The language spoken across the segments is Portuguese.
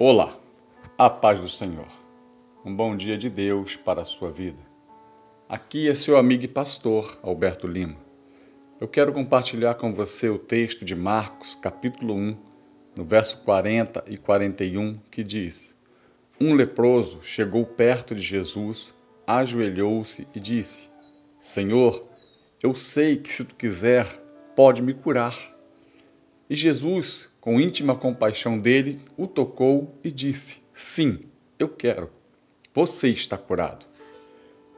Olá, a paz do Senhor. Um bom dia de Deus para a sua vida. Aqui é seu amigo e pastor Alberto Lima. Eu quero compartilhar com você o texto de Marcos, capítulo 1, no verso 40 e 41, que diz: Um leproso chegou perto de Jesus, ajoelhou-se e disse: Senhor, eu sei que se tu quiser, pode me curar. E Jesus, com íntima compaixão dele, o tocou e disse: Sim, eu quero. Você está curado.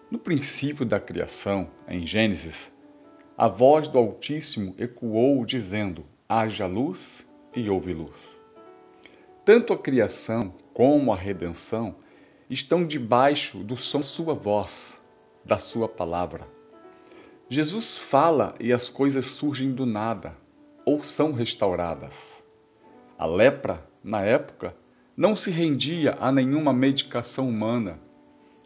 No princípio da criação, em Gênesis, a voz do Altíssimo ecoou, dizendo: Haja luz e houve luz. Tanto a criação como a redenção estão debaixo do som de sua voz, da sua palavra. Jesus fala e as coisas surgem do nada ou são restauradas. A lepra, na época, não se rendia a nenhuma medicação humana,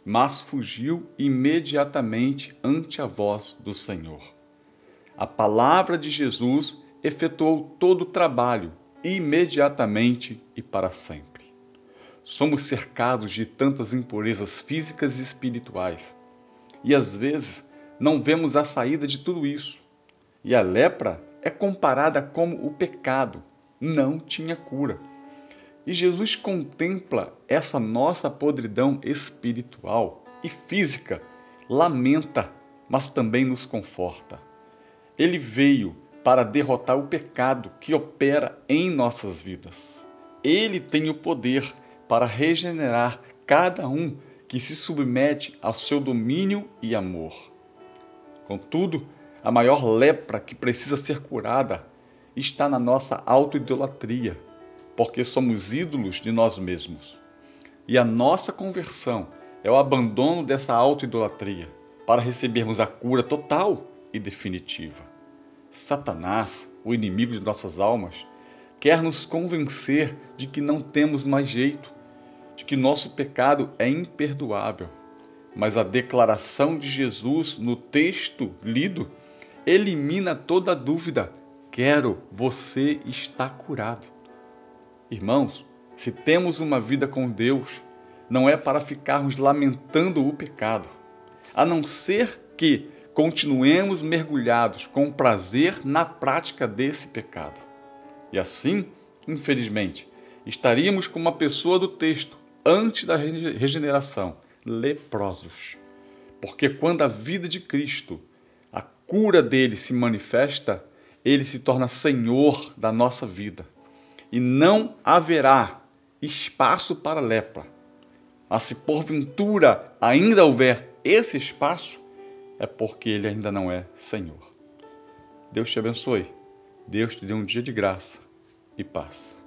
mas fugiu imediatamente ante a voz do Senhor. A palavra de Jesus efetuou todo o trabalho, imediatamente e para sempre. Somos cercados de tantas impurezas físicas e espirituais, e às vezes não vemos a saída de tudo isso. E a lepra é comparada como o pecado, não tinha cura. E Jesus contempla essa nossa podridão espiritual e física, lamenta, mas também nos conforta. Ele veio para derrotar o pecado que opera em nossas vidas. Ele tem o poder para regenerar cada um que se submete ao seu domínio e amor. Contudo, a maior lepra que precisa ser curada está na nossa autoidolatria, porque somos ídolos de nós mesmos. E a nossa conversão é o abandono dessa autoidolatria para recebermos a cura total e definitiva. Satanás, o inimigo de nossas almas, quer nos convencer de que não temos mais jeito, de que nosso pecado é imperdoável. Mas a declaração de Jesus no texto lido elimina toda dúvida. Quero, você está curado. Irmãos, se temos uma vida com Deus, não é para ficarmos lamentando o pecado, a não ser que continuemos mergulhados com prazer na prática desse pecado. E assim, infelizmente, estaríamos como a pessoa do texto antes da regeneração, leprosos. Porque quando a vida de Cristo cura dele se manifesta, ele se torna senhor da nossa vida. E não haverá espaço para lepra. Mas se porventura ainda houver esse espaço, é porque ele ainda não é Senhor. Deus te abençoe. Deus te dê um dia de graça e paz.